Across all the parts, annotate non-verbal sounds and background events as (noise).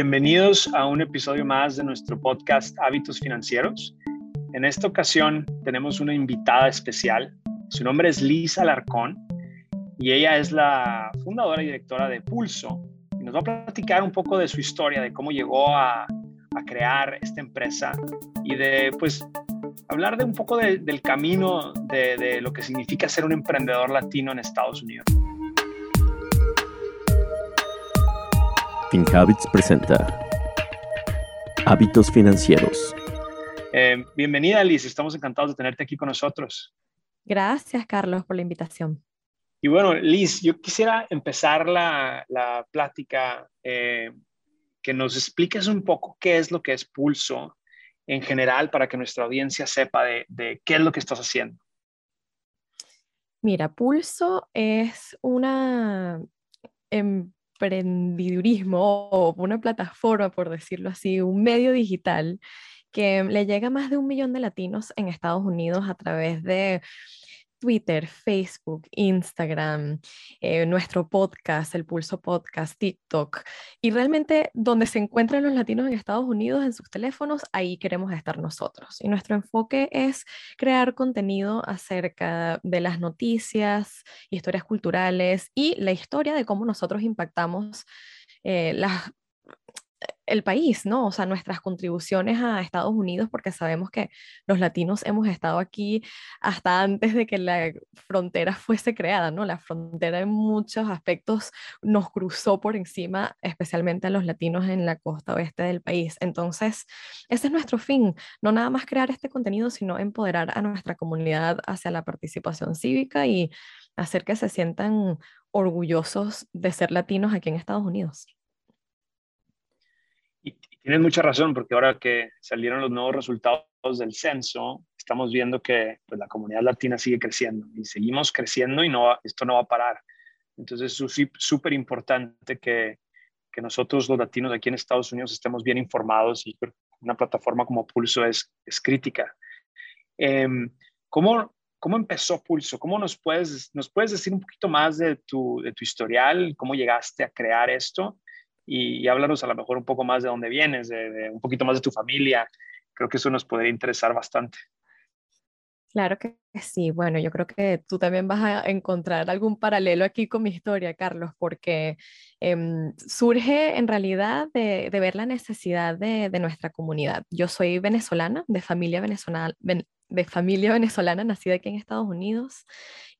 Bienvenidos a un episodio más de nuestro podcast Hábitos Financieros. En esta ocasión tenemos una invitada especial. Su nombre es Lisa Alarcón y ella es la fundadora y directora de Pulso. Y nos va a platicar un poco de su historia, de cómo llegó a, crear esta empresa y de, pues, hablar de un poco del camino de lo que significa ser un emprendedor latino en Estados Unidos. FinHabits presenta Hábitos Financieros. Eh, bienvenida, Liz. Estamos encantados de tenerte aquí con nosotros. Gracias, Carlos, por la invitación. Y bueno, Liz, yo quisiera empezar la, plática eh, que nos expliques un poco qué es lo que es Pulso en general para que nuestra audiencia sepa de, de qué es lo que estás haciendo. Mira, Pulso es una em, emprendidurismo o una plataforma, por decirlo así, un medio digital que le llega a más de un millón de latinos en Estados Unidos a través de Twitter, Facebook, Instagram, eh, nuestro podcast, el Pulso Podcast, TikTok. Y realmente donde se encuentran los latinos en Estados Unidos en sus teléfonos, ahí queremos estar nosotros. Y nuestro enfoque es crear contenido acerca de las noticias, historias culturales y la historia de cómo nosotros impactamos eh, las el país, ¿no? O sea, nuestras contribuciones a Estados Unidos, porque sabemos que los latinos hemos estado aquí hasta antes de que la frontera fuese creada, ¿no? La frontera en muchos aspectos nos cruzó por encima, especialmente a los latinos en la costa oeste del país. Entonces, ese es nuestro fin, no nada más crear este contenido, sino empoderar a nuestra comunidad hacia la participación cívica y hacer que se sientan orgullosos de ser latinos aquí en Estados Unidos. Tienes mucha razón, porque ahora que salieron los nuevos resultados del censo, estamos viendo que pues, la comunidad latina sigue creciendo y seguimos creciendo y esto no va a parar. Entonces es súper importante que, que nosotros los latinos aquí en Estados Unidos estemos bien informados y una plataforma como Pulso es, es crítica. Eh, ¿cómo, ¿Cómo empezó Pulso? ¿Cómo nos puedes, nos puedes decir un poquito más de tu, de tu historial? ¿Cómo llegaste a crear esto? Y, háblanos a lo mejor un poco más de dónde vienes, de, un poquito más de tu familia. Creo que eso nos podría interesar bastante. Claro que sí. Bueno, yo creo que tú también vas a encontrar algún paralelo aquí con mi historia, Carlos, porque em, surge en realidad de, ver la necesidad de, de, nuestra comunidad. Yo soy venezolana, de familia venezolana, de familia venezolana, nacida aquí en Estados Unidos.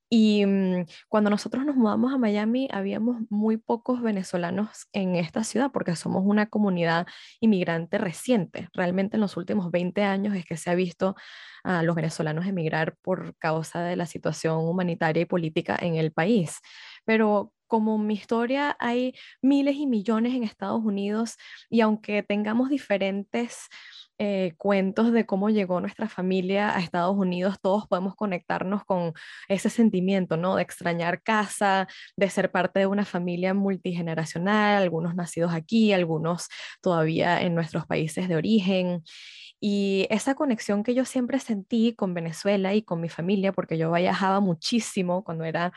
Y mm, cuando nosotros nos mudamos a Miami, habíamos muy pocos venezolanos en esta ciudad porque somos una comunidad inmigrante reciente. Realmente en los últimos 20 años es que se ha visto a los venezolanos emigrar por causa de la situación humanitaria y política en el país. Pero como mi historia, hay miles y millones en Estados Unidos y aunque tengamos diferentes eh, cuentos de cómo llegó nuestra familia a Estados Unidos, todos podemos conectarnos con ese sentimiento, ¿no? De extrañar casa, de ser parte de una familia multigeneracional, algunos nacidos aquí, algunos todavía en nuestros países de origen. Y esa conexión que yo siempre sentí con Venezuela y con mi familia, porque yo viajaba muchísimo cuando era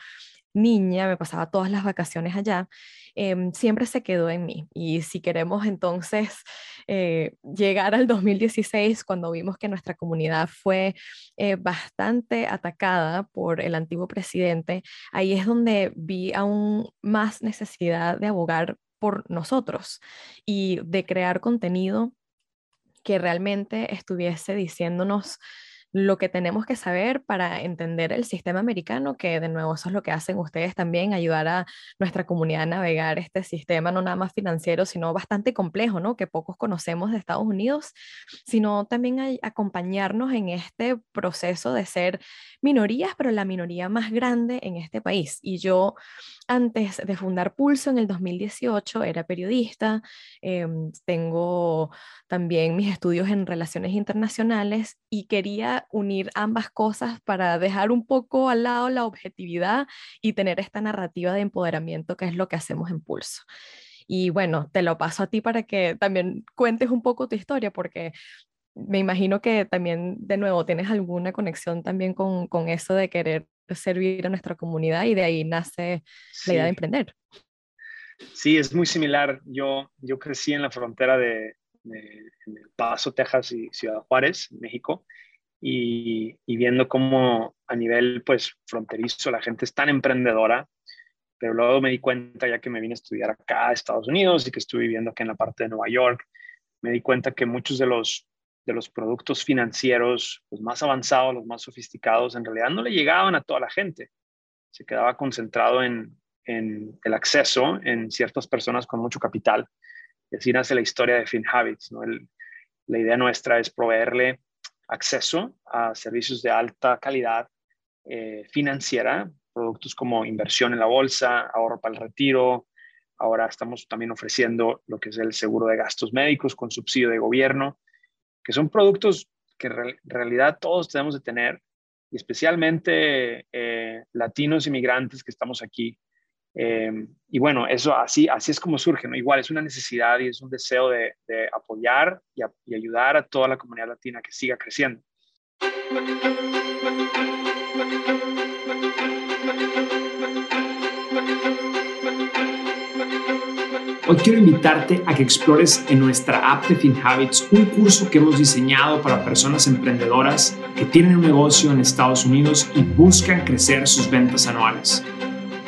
niña, me pasaba todas las vacaciones allá, em, siempre se quedó en mí. Y si queremos entonces eh, llegar al 2016, cuando vimos que nuestra comunidad fue eh, bastante atacada por el antiguo presidente, ahí es donde vi aún más necesidad de abogar por nosotros y de crear contenido que realmente estuviese diciéndonos lo que tenemos que saber para entender el sistema americano, que de nuevo eso es lo que hacen ustedes también, ayudar a nuestra comunidad a navegar este sistema, no nada más financiero, sino bastante complejo, ¿no? Que pocos conocemos de Estados Unidos, sino también acompañarnos en este proceso de ser minorías, pero la minoría más grande en este país. Y yo antes de fundar Pulso en el 2018 era periodista, em, tengo también mis estudios en relaciones internacionales y quería unir ambas cosas para dejar un poco al lado la objetividad y tener esta narrativa de empoderamiento que es lo que hacemos en Pulso. Y bueno, te lo paso a ti para que también cuentes un poco tu historia, porque me imagino que también, de nuevo, tienes alguna conexión también con, con eso de querer servir a nuestra comunidad y de ahí nace la idea de emprender. Sí, es muy similar. Yo, yo crecí en la frontera de, de, Paso, Texas y Ciudad Juárez, México, y, viendo cómo a nivel pues fronterizo la gente es tan emprendedora, pero luego me di cuenta ya que me vine a estudiar acá a Estados Unidos y que estuve viviendo aquí en la parte de Nueva York, me di cuenta que muchos de los, de los productos financieros, los más avanzados, los más sofisticados, en realidad no le llegaban a toda la gente. Se quedaba concentrado en, en el acceso en ciertas personas con mucho capital. Y así nace la historia de FinHabits. ¿no? la idea nuestra es proveerle acceso a servicios de alta calidad eh, financiera, productos como inversión en la bolsa, ahorro para el retiro. Ahora estamos también ofreciendo lo que es el seguro de gastos médicos con subsidio de gobierno, que son productos que en realidad todos tenemos de tener, y especialmente eh, latinos inmigrantes que estamos aquí, Em, y bueno, eso así, así es como surge, ¿no? Igual es una necesidad y es un deseo de, apoyar y, ayudar a toda la comunidad latina que siga creciendo. Hoy quiero invitarte a que explores en nuestra app de FinHabits un curso que hemos diseñado para personas emprendedoras que tienen un negocio en Estados Unidos y buscan crecer sus ventas anuales.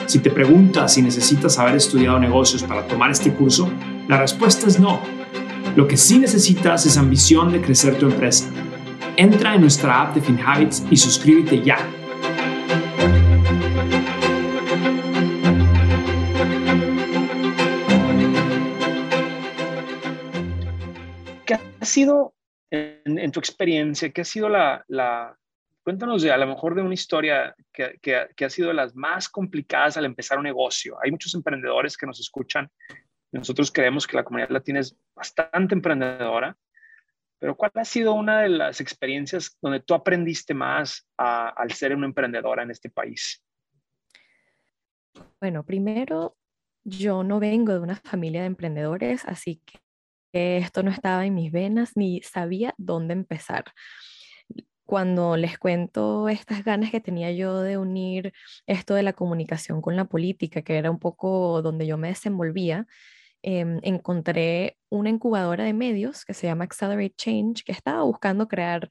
Si te preguntas si necesitas haber estudiado negocios para tomar este curso, la respuesta es no. Lo que sí necesitas es ambición de crecer tu empresa. Entra en nuestra app de FinHabits y suscríbete ya. ¿Qué ha sido en, tu experiencia, qué ha sido la, Cuéntanos de, a lo mejor de una historia que, que, ha sido de las más complicadas al empezar un negocio. Hay muchos emprendedores que nos escuchan. Nosotros creemos que la comunidad latina es bastante emprendedora, pero ¿cuál ha sido una de las experiencias donde tú aprendiste más al ser una emprendedora en este país? Bueno, primero, yo no vengo de una familia de emprendedores, así que esto no estaba en mis venas ni sabía dónde empezar cuando les cuento estas ganas que tenía yo de unir esto de la comunicación con la política, que era un poco donde yo me desenvolvía, em, encontré una incubadora de medios que se llama Accelerate Change, que estaba buscando crear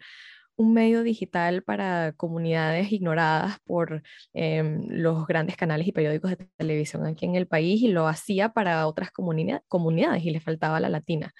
un medio digital para comunidades ignoradas por em, los grandes canales y periódicos de televisión aquí en el país y lo hacía para otras comunidades y le faltaba la latina.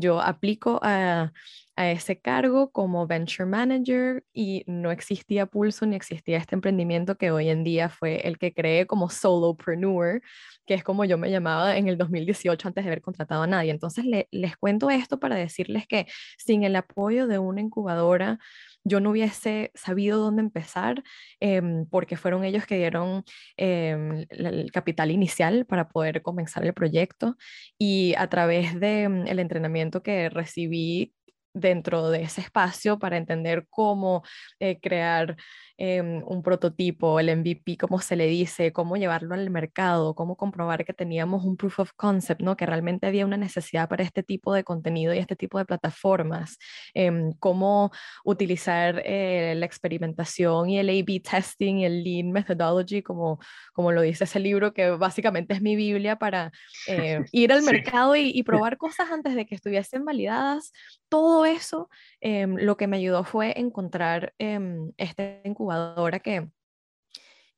Yo aplico a, ese cargo como venture manager y no existía Pulso ni existía este emprendimiento que hoy en día fue el que creé como solopreneur, que es como yo me llamaba en el 2018 antes de haber contratado a nadie. Entonces les cuento esto para decirles que sin el apoyo de una incubadora, yo no hubiese sabido dónde empezar em, porque fueron ellos que dieron em, el capital inicial para poder comenzar el proyecto. Y a través del el entrenamiento que recibí dentro de ese espacio para entender cómo eh, crear Em, un prototipo, el MVP, cómo se le dice, cómo llevarlo al mercado, cómo comprobar que teníamos un proof of concept, ¿no? que realmente había una necesidad para este tipo de contenido y este tipo de plataformas, em, cómo utilizar eh, la experimentación y el A-B testing y el Lean Methodology, como, como lo dice ese libro, que básicamente es mi Biblia para (laughs) eh, ir al mercado y, y, (laughs) probar cosas antes de que estuviesen validadas. Todo eso em, lo que me ayudó fue encontrar este incubador que,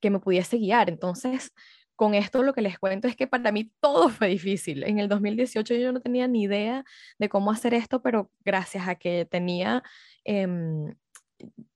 que me pudiese guiar. Entonces, con esto lo que les cuento es que para mí todo (laughs) fue difícil. En el 2018 yo no tenía ni idea de cómo hacer esto, pero gracias a que tenía em,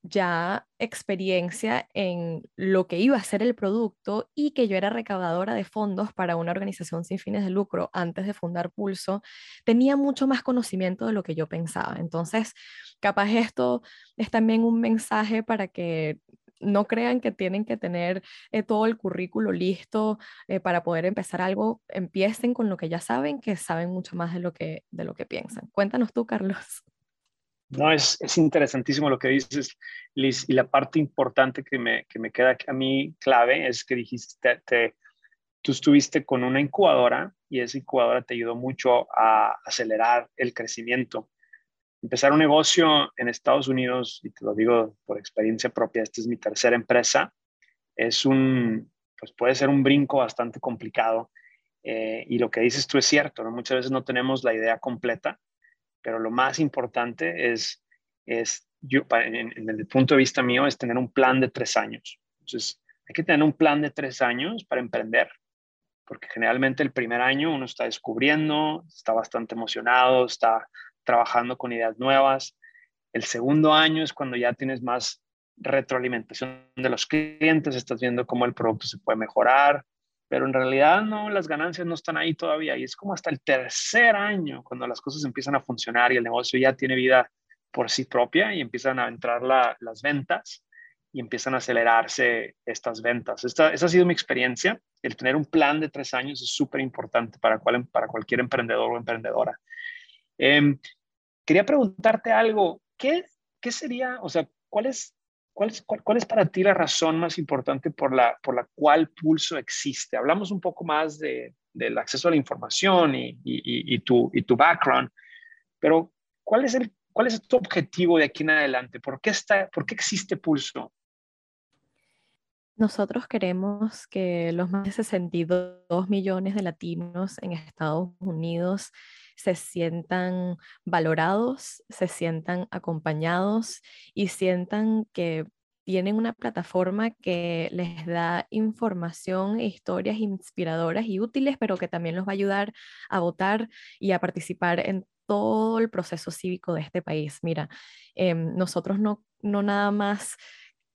ya experiencia en lo que iba a ser el producto y que yo era recaudadora de fondos para una organización sin fines de lucro antes de fundar Pulso, tenía mucho más conocimiento de lo que yo pensaba. Entonces, capaz esto es también un mensaje para que no crean que tienen que tener eh, todo el currículo listo eh, para poder empezar algo, empiecen con lo que ya saben, que saben mucho más de lo que, de lo que piensan. Cuéntanos tú, Carlos. No, es, es, interesantísimo lo que dices, Liz, y la parte importante que me, que me queda a mí clave es que dijiste, te, tú estuviste con una incubadora y esa incubadora te ayudó mucho a acelerar el crecimiento. Empezar un negocio en Estados Unidos, y te lo digo por experiencia propia, esta es mi tercera empresa, es un, pues puede ser un brinco bastante complicado Eh, y lo que dices tú es cierto, ¿no? muchas veces no tenemos la idea completa, pero lo más importante es, es yo, en, el punto de vista mío, es tener un plan de tres años. Entonces, hay que tener un plan de tres años para emprender, porque generalmente el primer año uno está descubriendo, está bastante emocionado, está trabajando con ideas nuevas. El segundo año es cuando ya tienes más retroalimentación de los clientes, estás viendo cómo el producto se puede mejorar, pero en realidad no, las ganancias no están ahí todavía y es como hasta el tercer año cuando las cosas empiezan a funcionar y el negocio ya tiene vida por sí propia y empiezan a entrar las ventas y empiezan a acelerarse estas ventas. Esta, esa ha sido mi experiencia. El tener un plan de tres años es súper importante para, cual, para cualquier emprendedor o emprendedora. Em, quería preguntarte algo. ¿Qué, ¿Qué sería, o sea, cuál es ¿Cuál es, cuál, es, para ti la razón más importante por la, por la cual Pulso existe? Hablamos un poco más de, del acceso a la información y, y, y, tu, y tu background, pero ¿cuál es, el, ¿cuál es tu objetivo de aquí en adelante? ¿Por qué, está, ¿Por qué existe Pulso? Nosotros queremos que los más de 62 millones de latinos en Estados Unidos se sientan valorados, se sientan acompañados y sientan que tienen una plataforma que les da información e historias inspiradoras y útiles, pero que también los va a ayudar a votar y a participar en todo el proceso cívico de este país. Mira, em, nosotros no, no nada más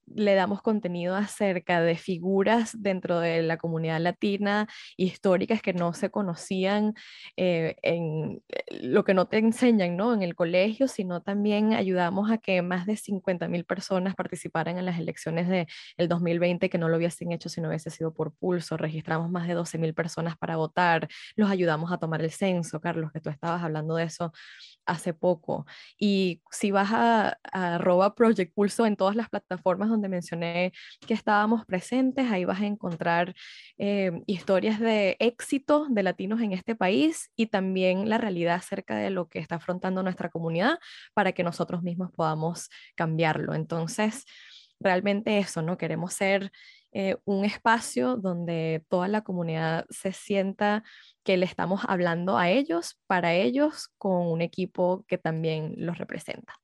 le damos contenido acerca de figuras dentro de la comunidad latina históricas que no se conocían eh, en eh, lo que no te enseñan ¿no? en el colegio, sino también ayudamos a que más de 50 mil personas participaran en las elecciones del el 2020 que no lo hubiesen hecho si no hubiese sido por pulso. Registramos más de 12 mil personas para votar, los ayudamos a tomar el censo, Carlos, que tú estabas hablando de eso hace poco. Y si vas a, a Project Pulso en todas las plataformas donde mencioné que estábamos presentes, ahí vas a encontrar eh, historias de éxito de latinos en este país y también la realidad acerca de lo que está afrontando nuestra comunidad para que nosotros mismos podamos cambiarlo. Entonces, realmente eso, ¿no? Queremos ser eh, un espacio donde toda la comunidad se sienta que le estamos hablando a ellos, para ellos, con un equipo que también los representa.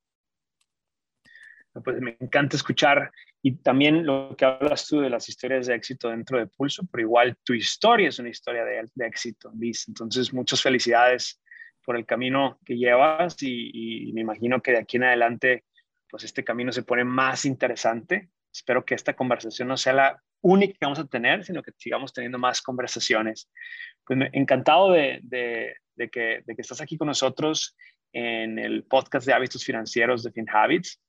Pues me encanta escuchar y también lo que hablas tú de las historias de éxito dentro de Pulso, pero igual tu historia es una historia de, éxito, Liz. Entonces, muchas felicidades por el camino que llevas y, me imagino que de aquí en adelante, pues este camino se pone más interesante. Espero que esta conversación no sea la única que vamos a tener, sino que sigamos teniendo más conversaciones. Pues encantado de, de, que, de que estás aquí con nosotros en el podcast de hábitos financieros de FinHabits.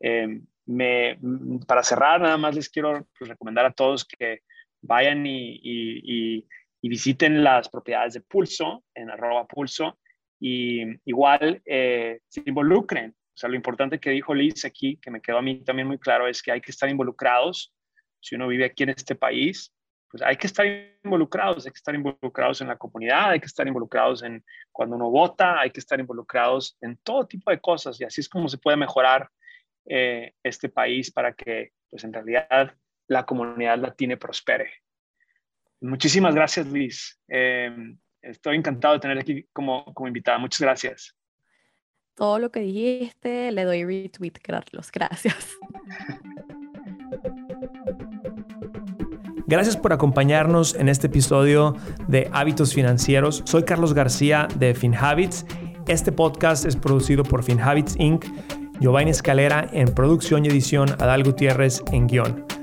Eh, me, para cerrar, nada más les quiero pues, recomendar a todos que vayan y, visiten las propiedades de Pulso en arroba Pulso y igual eh, se involucren. O sea, lo importante que dijo Liz aquí, que me quedó a mí también muy claro, es que hay que estar involucrados. Si uno vive aquí en este país, pues hay que estar involucrados, hay que estar involucrados en la comunidad, hay que estar involucrados en cuando uno vota, hay que estar involucrados en todo tipo de cosas y así es como se puede mejorar eh, este país para que, pues en realidad, la comunidad latina prospere. Muchísimas gracias, Luis. Em, estoy encantado de tener aquí como, como invitada. Muchas gracias. Todo lo que dijiste le doy retweet, Carlos. Gracias. Gracias por acompañarnos en este episodio de Hábitos Financieros. Soy Carlos García de FinHabits. Este podcast es producido por FinHabits Inc Giovanni Escalera en producción y edición, Adal Gutiérrez en guion.